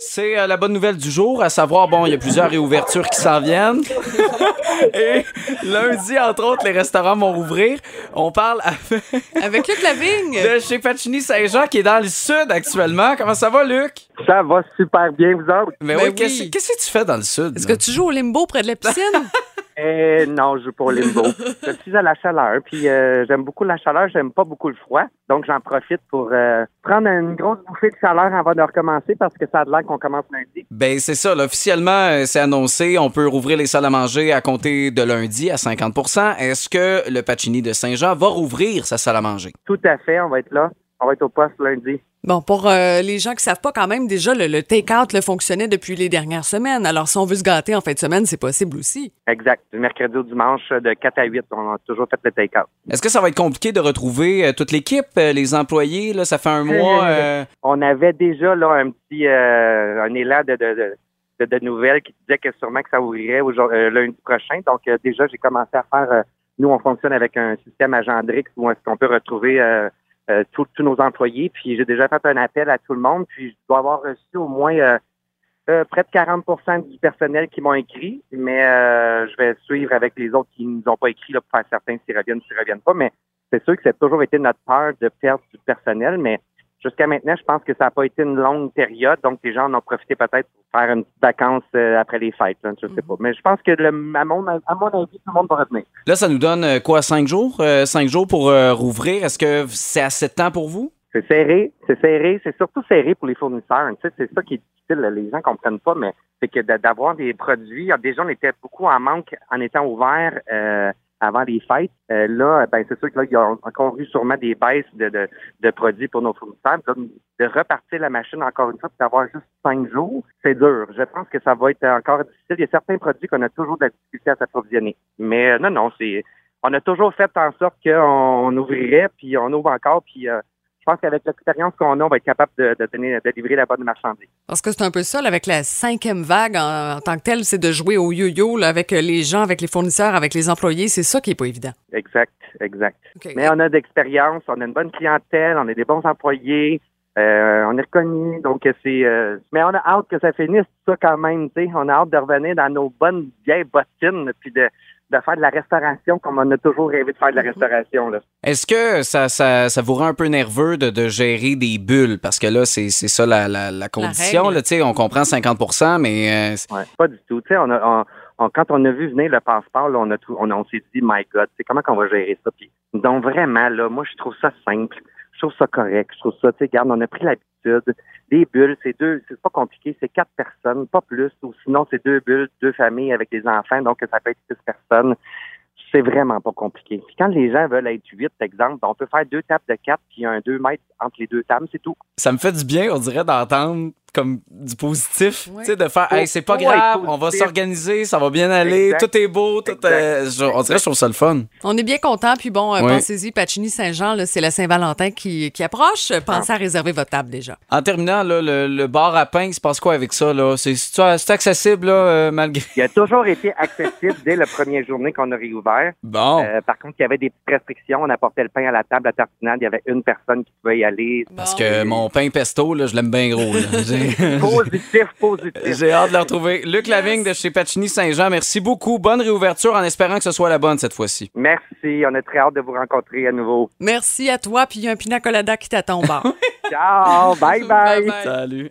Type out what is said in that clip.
C'est euh, la bonne nouvelle du jour, à savoir, bon, il y a plusieurs réouvertures qui s'en viennent. Et lundi, entre autres, les restaurants vont rouvrir. On parle avec, Avec Luc Lavigne. de chez Pacini Saint-Jean qui est dans le sud actuellement. Comment ça va, Luc? Ça va super bien, vous autres? Mais Ben oui, qu'est-ce oui. qu'est-ce que tu fais dans le sud? Est-ce là? que tu joues au limbo près de la piscine? Eh, non, je joue pas au limbo. je suis à la chaleur, puis euh, j'aime beaucoup la chaleur, j'aime pas beaucoup le froid. Donc, j'en profite pour euh, prendre une grosse bouffée de chaleur avant de recommencer parce que ça a l'air qu'on commence lundi. Ben, c'est ça. là. Officiellement, euh, c'est annoncé. On peut rouvrir les salles à manger à compter de lundi à 50% Est-ce que le Pacini de Saint-Jean va rouvrir sa salle à manger? Tout à fait, on va être là. On va être au poste lundi. Bon, pour euh, les gens qui savent pas quand même, déjà, le, le take-out le fonctionnait depuis les dernières semaines. Alors, si on veut se gâter en fin de semaine, c'est possible aussi. Exact. Du mercredi au dimanche, de 4 à 8, on a toujours fait le take-out. Est-ce que ça va être compliqué de retrouver euh, toute l'équipe, euh, les employés? Là, ça fait un mois. euh, On avait déjà là un petit euh, un élan de, de, de, nouvelles qui disait que sûrement que ça ouvrirait aujourd'hui- euh, lundi prochain. Donc euh, déjà, j'ai commencé à faire. euh, nous, on fonctionne avec un système Agendrix où est-ce qu'on peut retrouver euh, tous nos employés. Puis j'ai déjà fait un appel à tout le monde. Puis je dois avoir reçu au moins euh, euh, près de 40% du personnel qui m'ont écrit. Mais euh, je vais suivre avec les autres qui ne nous ont pas écrit là, pour faire certains s'ils reviennent, s'ils reviennent pas. Mais c'est sûr que ça a toujours été notre peur de perdre du personnel. Mais Jusqu'à maintenant, je pense que ça n'a pas été une longue période, donc les gens en ont profité peut-être pour faire une petite vacance euh, après les fêtes, là, je sais pas. Mais je pense que le, à, mon, à mon avis, tout le monde va revenir. Là, ça nous donne euh, quoi, cinq jours? Euh, cinq jours pour euh, rouvrir? Est-ce que c'est assez de temps pour vous? C'est serré, c'est serré, c'est surtout serré pour les fournisseurs. Tu sais, c'est ça qui est difficile, là. les gens comprennent pas, mais c'est que d'avoir des produits, ah, déjà on était beaucoup en manque en étant ouvert euh, avant les fêtes. Euh, là, ben c'est sûr que là, il y a encore eu sûrement des baisses de, de, de produits pour nos fournisseurs. De repartir la machine encore une fois, puis d'avoir juste cinq jours, c'est dur. Je pense que ça va être encore difficile. Il y a certains produits qu'on a toujours de la difficulté à s'approvisionner. Mais euh, non, non, c'est on a toujours fait en sorte qu'on on ouvrirait, puis on ouvre encore, puis euh, pense qu'avec l'expérience qu'on a, on va être capable de, de, donner, de livrer la bonne marchandise. Parce que c'est un peu ça, là, avec la cinquième vague en, en tant que telle, c'est de jouer au yo-yo là, avec les gens, avec les fournisseurs, avec les employés. C'est ça qui est pas évident. Exact, exact. Mais on a d'expérience, on a une bonne clientèle, on a des bons employés, euh, on est reconnu, donc c'est. euh, mais on a hâte que ça finisse ça quand même, tu sais. On a hâte de revenir dans nos bonnes vieilles bottines, puis de, de faire de la restauration comme on a toujours rêvé de faire de la restauration. Là. Est-ce que ça, ça, ça vous rend un peu nerveux de, de gérer des bulles? Parce que là, c'est c'est ça la, la, la condition. règle. là, tu sais, on comprend 50% mais euh, Ouais, pas du tout. Tu sais, on a, on- on- quand on a vu venir le passeport, là, on a tout, on, on s'est dit, my God, c'est comment qu'on va gérer ça? Puis, donc vraiment, là, moi, je trouve ça simple, je trouve ça correct, je trouve ça, tu sais, regarde, on a pris l'habitude. Des bulles, c'est deux, c'est pas compliqué, c'est quatre personnes, pas plus, ou sinon c'est deux bulles, deux familles avec des enfants, donc ça peut être six personnes. C'est vraiment pas compliqué. Puis quand les gens veulent être huit, exemple, on peut faire deux tables de quatre, puis un deux mètres entre les deux tables, c'est tout. ça me fait du bien, on dirait, d'entendre comme du positif. Ouais. Tu sais, de faire, hey, c'est pas grave, on va s'organiser, ça va bien aller, Exact. tout est beau, tout est. je- on dirait que je trouve ça le fun. On est bien content. Puis bon, euh, Oui. pensez-y, Pacini-Saint-Jean, là, c'est la Saint-Valentin qui, qui approche. Pensez à réserver votre table déjà. En terminant, là, le, le bar à pain, il se passe quoi avec ça? là? C'est accessible, là, euh, malgré. Il a toujours été accessible dès la première journée qu'on a réouvert. Bon. Euh, par contre, il y avait des petites restrictions. On apportait le pain à la table à tartinade. Il y avait une personne qui pouvait y aller. Parce que mon pain pesto, là, je l'aime bien gros. Positif, positif. J'ai hâte de le retrouver. Luc Lavigne de chez Pacini Saint-Jean, merci beaucoup. Bonne réouverture en espérant que ce soit la bonne cette fois-ci. Merci. On est très hâte de vous rencontrer à nouveau. Merci à toi. Puis il y a un pina colada qui t'attend au bar. Ciao. bye. bye. Salut.